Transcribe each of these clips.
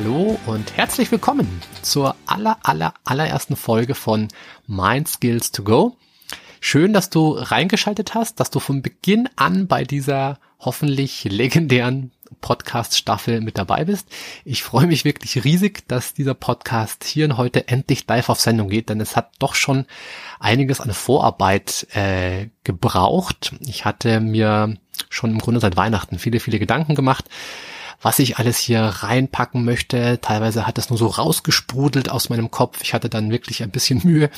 Hallo und herzlich willkommen zur aller, aller, allerersten Folge von Mind Skills to Go. Schön, dass du reingeschaltet hast, dass du von Beginn an bei dieser hoffentlich legendären Podcast-Staffel mit dabei bist. Ich freue mich wirklich riesig, dass dieser Podcast hier und heute endlich live auf Sendung geht, denn es hat doch schon einiges an Vorarbeit äh, gebraucht. Ich hatte mir schon im Grunde seit Weihnachten viele, viele Gedanken gemacht was ich alles hier reinpacken möchte. Teilweise hat das nur so rausgesprudelt aus meinem Kopf. Ich hatte dann wirklich ein bisschen Mühe,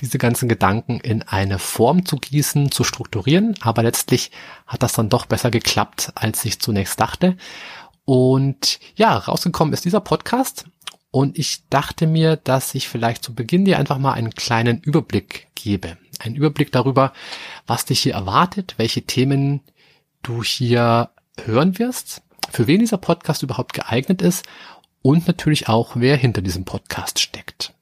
diese ganzen Gedanken in eine Form zu gießen, zu strukturieren. Aber letztlich hat das dann doch besser geklappt, als ich zunächst dachte. Und ja, rausgekommen ist dieser Podcast. Und ich dachte mir, dass ich vielleicht zu Beginn dir einfach mal einen kleinen Überblick gebe. Einen Überblick darüber, was dich hier erwartet, welche Themen du hier hören wirst für wen dieser Podcast überhaupt geeignet ist und natürlich auch, wer hinter diesem Podcast steckt.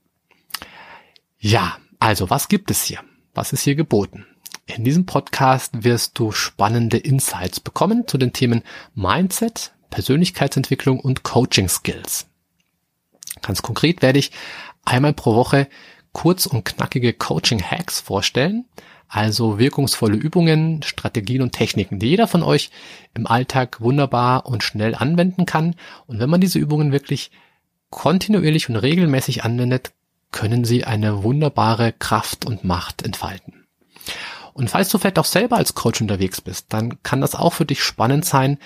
Ja, also was gibt es hier? Was ist hier geboten? In diesem Podcast wirst du spannende Insights bekommen zu den Themen Mindset, Persönlichkeitsentwicklung und Coaching Skills. Ganz konkret werde ich einmal pro Woche kurz und knackige Coaching Hacks vorstellen, also wirkungsvolle Übungen, Strategien und Techniken, die jeder von euch im Alltag wunderbar und schnell anwenden kann. Und wenn man diese Übungen wirklich kontinuierlich und regelmäßig anwendet, können sie eine wunderbare Kraft und Macht entfalten. Und falls du vielleicht auch selber als Coach unterwegs bist, dann kann das auch für dich spannend sein,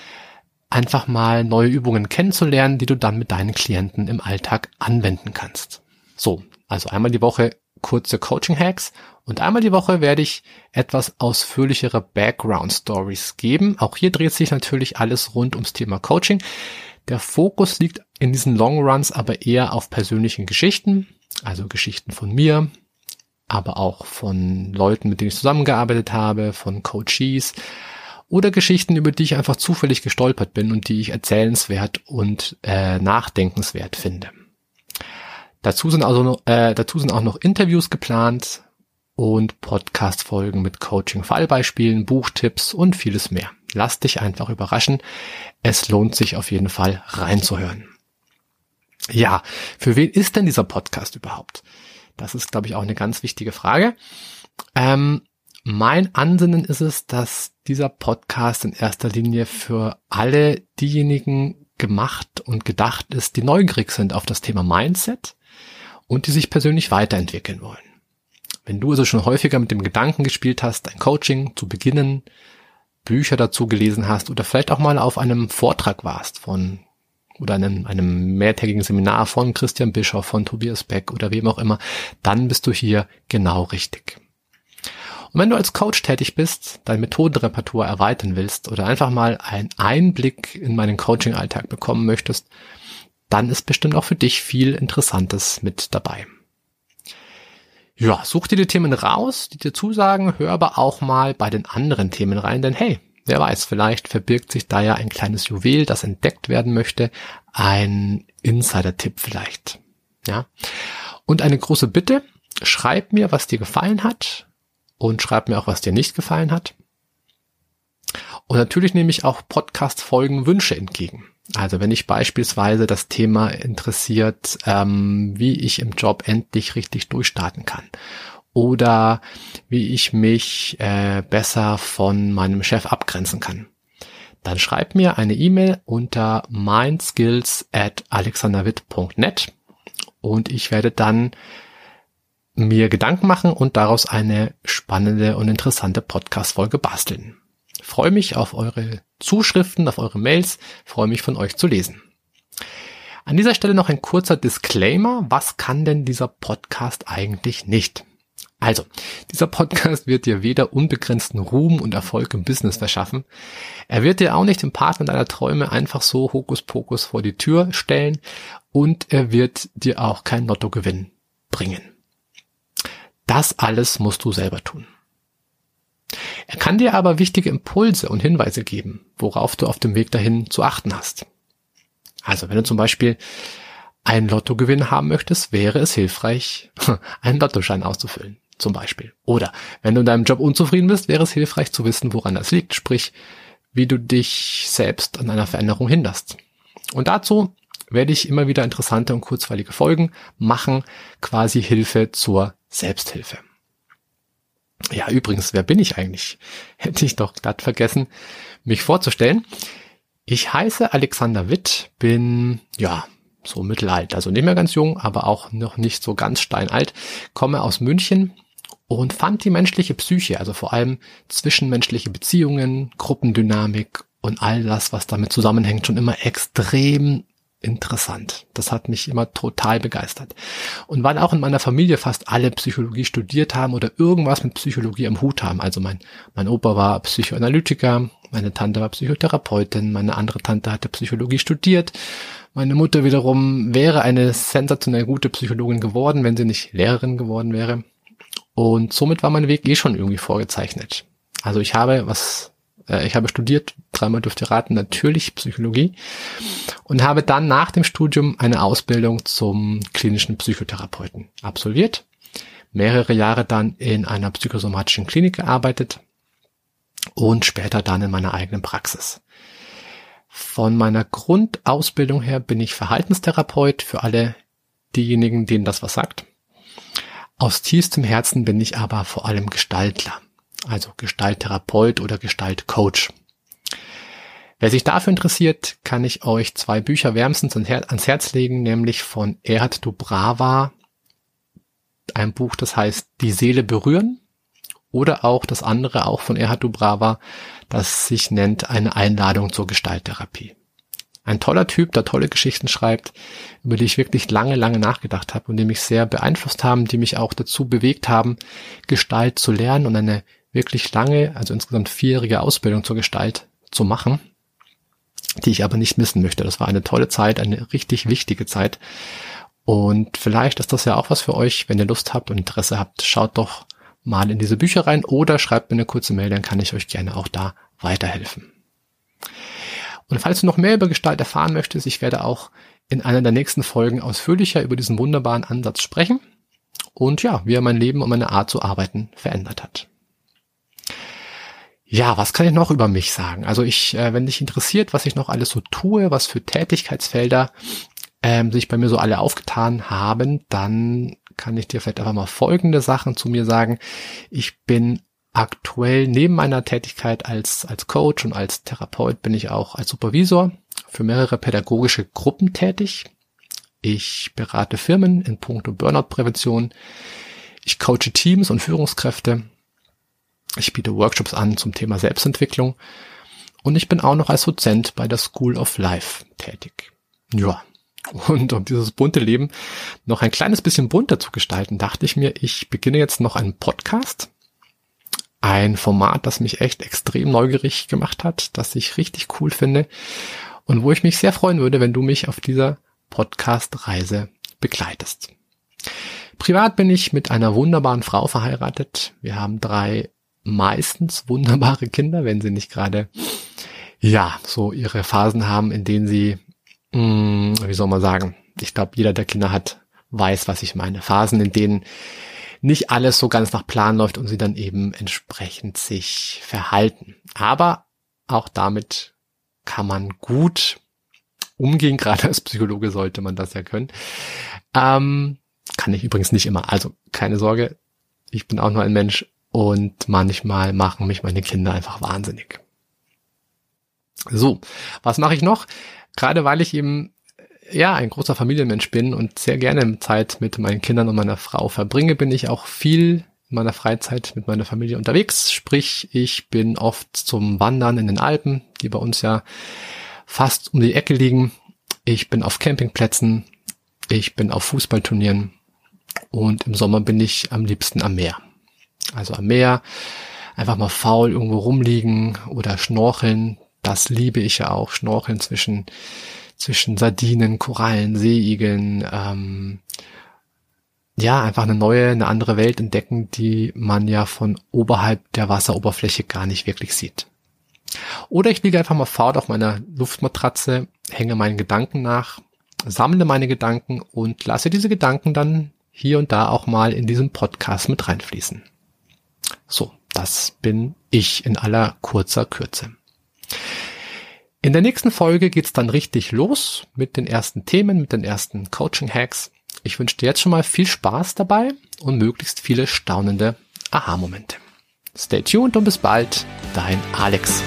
einfach mal neue Übungen kennenzulernen, die du dann mit deinen Klienten im Alltag anwenden kannst. So, also einmal die Woche kurze Coaching-Hacks und einmal die Woche werde ich etwas ausführlichere Background-Stories geben. Auch hier dreht sich natürlich alles rund ums Thema Coaching. Der Fokus liegt in diesen Long Runs aber eher auf persönlichen Geschichten, also Geschichten von mir, aber auch von Leuten, mit denen ich zusammengearbeitet habe, von Coaches oder Geschichten, über die ich einfach zufällig gestolpert bin und die ich erzählenswert und äh, nachdenkenswert finde. Dazu sind also äh, dazu sind auch noch Interviews geplant und Podcast-Folgen mit Coaching-Fallbeispielen, Buchtipps und vieles mehr. Lass dich einfach überraschen. Es lohnt sich auf jeden Fall reinzuhören. Ja, für wen ist denn dieser Podcast überhaupt? Das ist, glaube ich, auch eine ganz wichtige Frage. Ähm, mein Ansinnen ist es, dass dieser Podcast in erster Linie für alle diejenigen gemacht und gedacht ist, die neugierig sind auf das Thema Mindset, und die sich persönlich weiterentwickeln wollen. Wenn du also schon häufiger mit dem Gedanken gespielt hast, ein Coaching zu beginnen, Bücher dazu gelesen hast oder vielleicht auch mal auf einem Vortrag warst von oder einem, einem mehrtägigen Seminar von Christian Bischoff, von Tobias Beck oder wem auch immer, dann bist du hier genau richtig. Und wenn du als Coach tätig bist, dein Methodenrepertoire erweitern willst oder einfach mal einen Einblick in meinen Coaching-Alltag bekommen möchtest, dann ist bestimmt auch für dich viel Interessantes mit dabei. Ja, such dir die Themen raus, die dir zusagen, hör aber auch mal bei den anderen Themen rein, denn hey, wer weiß, vielleicht verbirgt sich da ja ein kleines Juwel, das entdeckt werden möchte, ein Insider-Tipp vielleicht. Ja. Und eine große Bitte, schreib mir, was dir gefallen hat und schreib mir auch, was dir nicht gefallen hat. Und natürlich nehme ich auch Podcast-Folgen Wünsche entgegen. Also wenn ich beispielsweise das Thema interessiert, ähm, wie ich im Job endlich richtig durchstarten kann oder wie ich mich äh, besser von meinem Chef abgrenzen kann, dann schreib mir eine E-Mail unter mindskills at alexanderwitt.net und ich werde dann mir Gedanken machen und daraus eine spannende und interessante Podcast-Folge basteln. Freue mich auf eure Zuschriften, auf eure Mails, freue mich von euch zu lesen. An dieser Stelle noch ein kurzer Disclaimer. Was kann denn dieser Podcast eigentlich nicht? Also, dieser Podcast wird dir weder unbegrenzten Ruhm und Erfolg im Business verschaffen. Er wird dir auch nicht den Partner deiner Träume einfach so Hokuspokus vor die Tür stellen und er wird dir auch kein Lottogewinn bringen. Das alles musst du selber tun. Er kann dir aber wichtige Impulse und Hinweise geben, worauf du auf dem Weg dahin zu achten hast. Also wenn du zum Beispiel einen Lottogewinn haben möchtest, wäre es hilfreich, einen Lottoschein auszufüllen, zum Beispiel. Oder wenn du in deinem Job unzufrieden bist, wäre es hilfreich zu wissen, woran das liegt, sprich, wie du dich selbst an einer Veränderung hinderst. Und dazu werde ich immer wieder interessante und kurzweilige Folgen machen, quasi Hilfe zur Selbsthilfe. Ja, übrigens, wer bin ich eigentlich? Hätte ich doch glatt vergessen, mich vorzustellen. Ich heiße Alexander Witt, bin, ja, so mittelalt, also nicht mehr ganz jung, aber auch noch nicht so ganz steinalt, komme aus München und fand die menschliche Psyche, also vor allem zwischenmenschliche Beziehungen, Gruppendynamik und all das, was damit zusammenhängt, schon immer extrem interessant. Das hat mich immer total begeistert. Und weil auch in meiner Familie fast alle Psychologie studiert haben oder irgendwas mit Psychologie am Hut haben. Also mein, mein Opa war Psychoanalytiker, meine Tante war Psychotherapeutin, meine andere Tante hatte Psychologie studiert. Meine Mutter wiederum wäre eine sensationell gute Psychologin geworden, wenn sie nicht Lehrerin geworden wäre. Und somit war mein Weg eh schon irgendwie vorgezeichnet. Also ich habe, was äh, ich habe studiert, dreimal dürft raten, natürlich Psychologie und habe dann nach dem Studium eine Ausbildung zum klinischen Psychotherapeuten absolviert. Mehrere Jahre dann in einer psychosomatischen Klinik gearbeitet und später dann in meiner eigenen Praxis. Von meiner Grundausbildung her bin ich Verhaltenstherapeut für alle diejenigen, denen das was sagt. Aus tiefstem Herzen bin ich aber vor allem Gestaltler also Gestalttherapeut oder Gestaltcoach. Wer sich dafür interessiert, kann ich euch zwei Bücher wärmstens ans Herz legen, nämlich von Erhard Dubrava, ein Buch, das heißt Die Seele berühren, oder auch das andere, auch von Erhard Dubrava, das sich nennt Eine Einladung zur Gestalttherapie. Ein toller Typ, der tolle Geschichten schreibt, über die ich wirklich lange, lange nachgedacht habe und die mich sehr beeinflusst haben, die mich auch dazu bewegt haben, Gestalt zu lernen und eine wirklich lange, also insgesamt vierjährige Ausbildung zur Gestalt zu machen, die ich aber nicht missen möchte. Das war eine tolle Zeit, eine richtig wichtige Zeit. Und vielleicht ist das ja auch was für euch, wenn ihr Lust habt und Interesse habt, schaut doch mal in diese Bücher rein oder schreibt mir eine kurze Mail, dann kann ich euch gerne auch da weiterhelfen. Und falls du noch mehr über Gestalt erfahren möchtest, ich werde auch in einer der nächsten Folgen ausführlicher über diesen wunderbaren Ansatz sprechen und ja, wie er mein Leben und meine Art zu arbeiten verändert hat. Ja, was kann ich noch über mich sagen? Also ich, äh, wenn dich interessiert, was ich noch alles so tue, was für Tätigkeitsfelder ähm, sich bei mir so alle aufgetan haben, dann kann ich dir vielleicht einfach mal folgende Sachen zu mir sagen. Ich bin aktuell neben meiner Tätigkeit als, als Coach und als Therapeut bin ich auch als Supervisor für mehrere pädagogische Gruppen tätig. Ich berate Firmen in puncto Burnout-Prävention. Ich coache Teams und Führungskräfte ich biete Workshops an zum Thema Selbstentwicklung und ich bin auch noch als Dozent bei der School of Life tätig. Ja. Und um dieses bunte Leben noch ein kleines bisschen bunter zu gestalten, dachte ich mir, ich beginne jetzt noch einen Podcast. Ein Format, das mich echt extrem neugierig gemacht hat, das ich richtig cool finde und wo ich mich sehr freuen würde, wenn du mich auf dieser Podcast-Reise begleitest. Privat bin ich mit einer wunderbaren Frau verheiratet. Wir haben drei meistens wunderbare Kinder, wenn sie nicht gerade, ja, so ihre Phasen haben, in denen sie, mh, hm, wie soll man sagen, ich glaube, jeder, der Kinder hat, weiß, was ich meine. Phasen, in denen nicht alles so ganz nach Plan läuft und sie dann eben entsprechend sich verhalten. Aber auch damit kann man gut umgehen, gerade als Psychologe sollte man das ja können. Ähm, kann ich übrigens nicht immer. Also keine Sorge, ich bin auch nur ein Mensch und manchmal machen mich meine Kinder einfach wahnsinnig. So, was mache ich noch? Gerade weil ich eben ja ein großer Familienmensch bin und sehr gerne Zeit mit meinen Kindern und meiner Frau verbringe, bin ich auch viel in meiner Freizeit mit meiner Familie unterwegs. Sprich, ich bin oft zum Wandern in den Alpen, die bei uns ja fast um die Ecke liegen. Ich bin auf Campingplätzen, ich bin auf Fußballturnieren und im Sommer bin ich am liebsten am Meer. Also am Meer einfach mal faul irgendwo rumliegen oder schnorcheln. Das liebe ich ja auch. Schnorcheln zwischen, zwischen Sardinen, Korallen, Seeigeln. Ähm, ja, einfach eine neue, eine andere Welt entdecken, die man ja von oberhalb der Wasseroberfläche gar nicht wirklich sieht. Oder ich liege einfach mal faul auf meiner Luftmatratze, hänge meinen Gedanken nach, sammle meine Gedanken und lasse diese Gedanken dann hier und da auch mal in diesen Podcast mit reinfließen. So, das bin ich in aller kurzer Kürze. In der nächsten Folge geht's dann richtig los mit den ersten Themen, mit den ersten Coaching-Hacks. Ich wünsche dir jetzt schon mal viel Spaß dabei und möglichst viele staunende Aha-Momente. Stay tuned und bis bald, dein Alex.